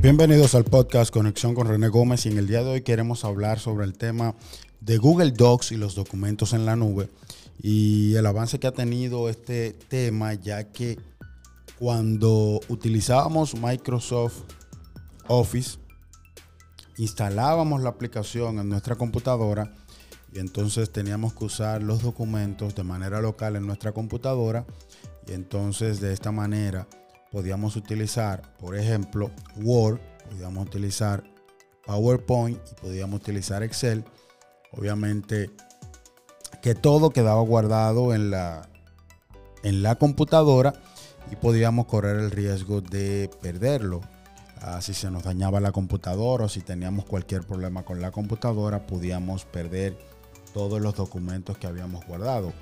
Bienvenidos al podcast Conexión con René Gómez y en el día de hoy queremos hablar sobre el tema de Google Docs y los documentos en la nube y el avance que ha tenido este tema ya que cuando utilizábamos Microsoft Office instalábamos la aplicación en nuestra computadora y entonces teníamos que usar los documentos de manera local en nuestra computadora y entonces de esta manera podíamos utilizar, por ejemplo, Word, podíamos utilizar PowerPoint y podíamos utilizar Excel. Obviamente que todo quedaba guardado en la, en la computadora y podíamos correr el riesgo de perderlo. Ah, si se nos dañaba la computadora o si teníamos cualquier problema con la computadora, podíamos perder todos los documentos que habíamos guardado.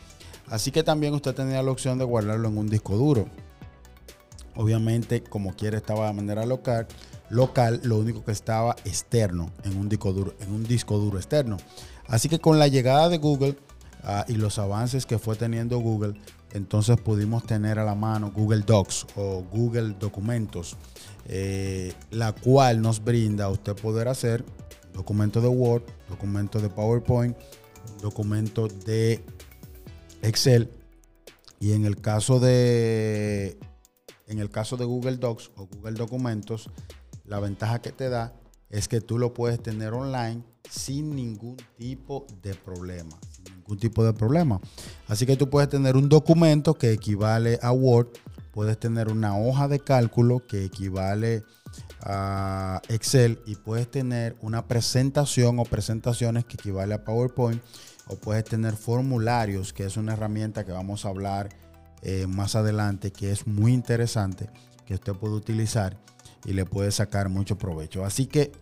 Así que también usted tenía la opción de guardarlo en un disco duro. Obviamente, como quiera, estaba de manera local. Local, lo único que estaba externo en un disco duro, en un disco duro externo. Así que con la llegada de Google ah, y los avances que fue teniendo Google, entonces pudimos tener a la mano Google Docs o Google Documentos, eh, la cual nos brinda a usted poder hacer documentos de Word, documentos de PowerPoint, documentos de Excel. Y en el caso de en el caso de Google Docs o Google Documentos, la ventaja que te da es que tú lo puedes tener online sin ningún tipo de problema. Sin ningún tipo de problema. Así que tú puedes tener un documento que equivale a Word, puedes tener una hoja de cálculo que equivale a Excel y puedes tener una presentación o presentaciones que equivale a PowerPoint o puedes tener formularios, que es una herramienta que vamos a hablar eh, más adelante que es muy interesante que usted puede utilizar y le puede sacar mucho provecho. Así que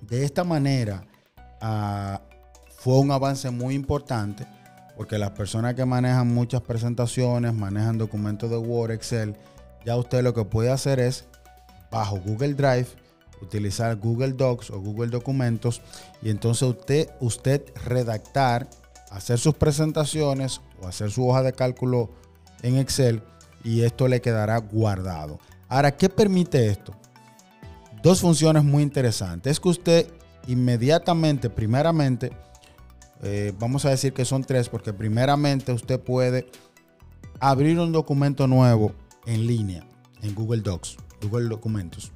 de esta manera ah, fue un avance muy importante porque las personas que manejan muchas presentaciones, manejan documentos de Word, Excel, ya usted lo que puede hacer es bajo Google Drive utilizar Google Docs o Google Documentos y entonces usted, usted redactar, hacer sus presentaciones o hacer su hoja de cálculo en Excel y esto le quedará guardado. Ahora, ¿qué permite esto? Dos funciones muy interesantes. Es que usted inmediatamente, primeramente, eh, vamos a decir que son tres, porque primeramente usted puede abrir un documento nuevo en línea en Google Docs, Google Documentos.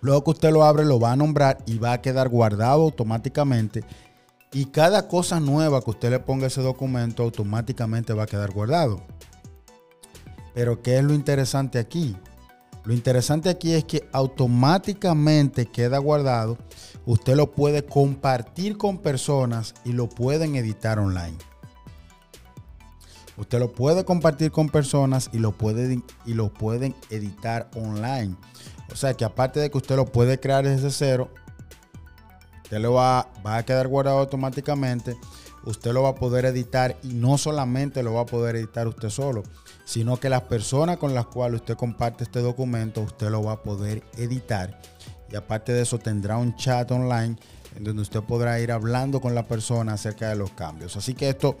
Luego que usted lo abre, lo va a nombrar y va a quedar guardado automáticamente. Y cada cosa nueva que usted le ponga a ese documento automáticamente va a quedar guardado. Pero ¿qué es lo interesante aquí? Lo interesante aquí es que automáticamente queda guardado. Usted lo puede compartir con personas y lo pueden editar online. Usted lo puede compartir con personas y lo, y lo pueden editar online. O sea que aparte de que usted lo puede crear desde cero, usted lo va, va a quedar guardado automáticamente. Usted lo va a poder editar y no solamente lo va a poder editar usted solo, sino que las personas con las cuales usted comparte este documento, usted lo va a poder editar. Y aparte de eso, tendrá un chat online en donde usted podrá ir hablando con la persona acerca de los cambios. Así que esto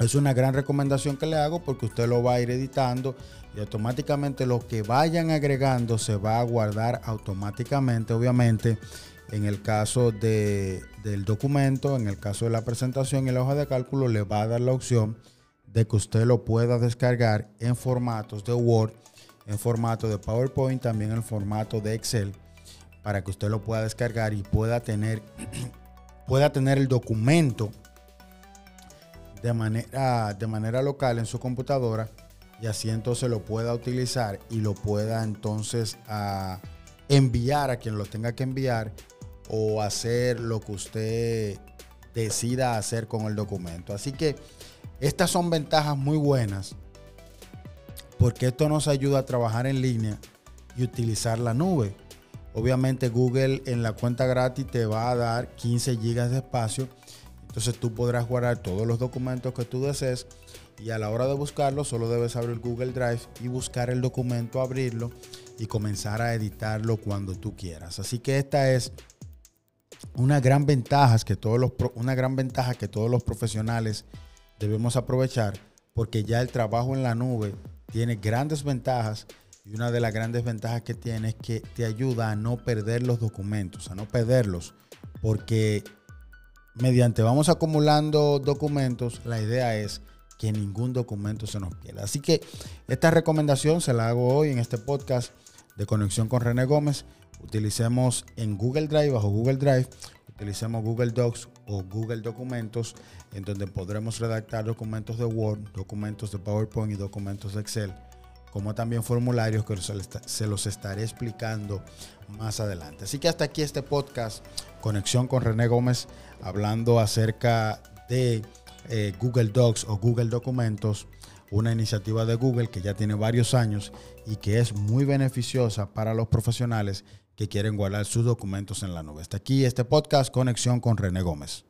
es una gran recomendación que le hago porque usted lo va a ir editando y automáticamente lo que vayan agregando se va a guardar automáticamente, obviamente. En el caso de, del documento, en el caso de la presentación y la hoja de cálculo, le va a dar la opción de que usted lo pueda descargar en formatos de Word, en formato de PowerPoint, también en formato de Excel, para que usted lo pueda descargar y pueda tener, pueda tener el documento de manera, de manera local en su computadora y así entonces lo pueda utilizar y lo pueda entonces a ah, enviar a quien lo tenga que enviar o hacer lo que usted decida hacer con el documento. Así que estas son ventajas muy buenas porque esto nos ayuda a trabajar en línea y utilizar la nube. Obviamente Google en la cuenta gratis te va a dar 15 gigas de espacio. Entonces tú podrás guardar todos los documentos que tú desees y a la hora de buscarlo solo debes abrir Google Drive y buscar el documento, abrirlo y comenzar a editarlo cuando tú quieras. Así que esta es una gran ventaja que todos los, una gran ventaja que todos los profesionales debemos aprovechar porque ya el trabajo en la nube tiene grandes ventajas Y una de las grandes ventajas que tiene es que te ayuda a no perder los documentos, a no perderlos, porque mediante vamos acumulando documentos, la idea es que ningún documento se nos pierda. Así que esta recomendación se la hago hoy en este podcast de conexión con René Gómez. Utilicemos en Google Drive, bajo Google Drive, utilicemos Google Docs o Google Documentos, en donde podremos redactar documentos de Word, documentos de PowerPoint y documentos de Excel, como también formularios que se los estaré explicando más adelante. Así que hasta aquí este podcast, Conexión con René Gómez, hablando acerca de eh, Google Docs o Google Documentos, una iniciativa de Google que ya tiene varios años y que es muy beneficiosa para los profesionales que quieren guardar sus documentos en la nube. Hasta aquí este podcast, Conexión con René Gómez.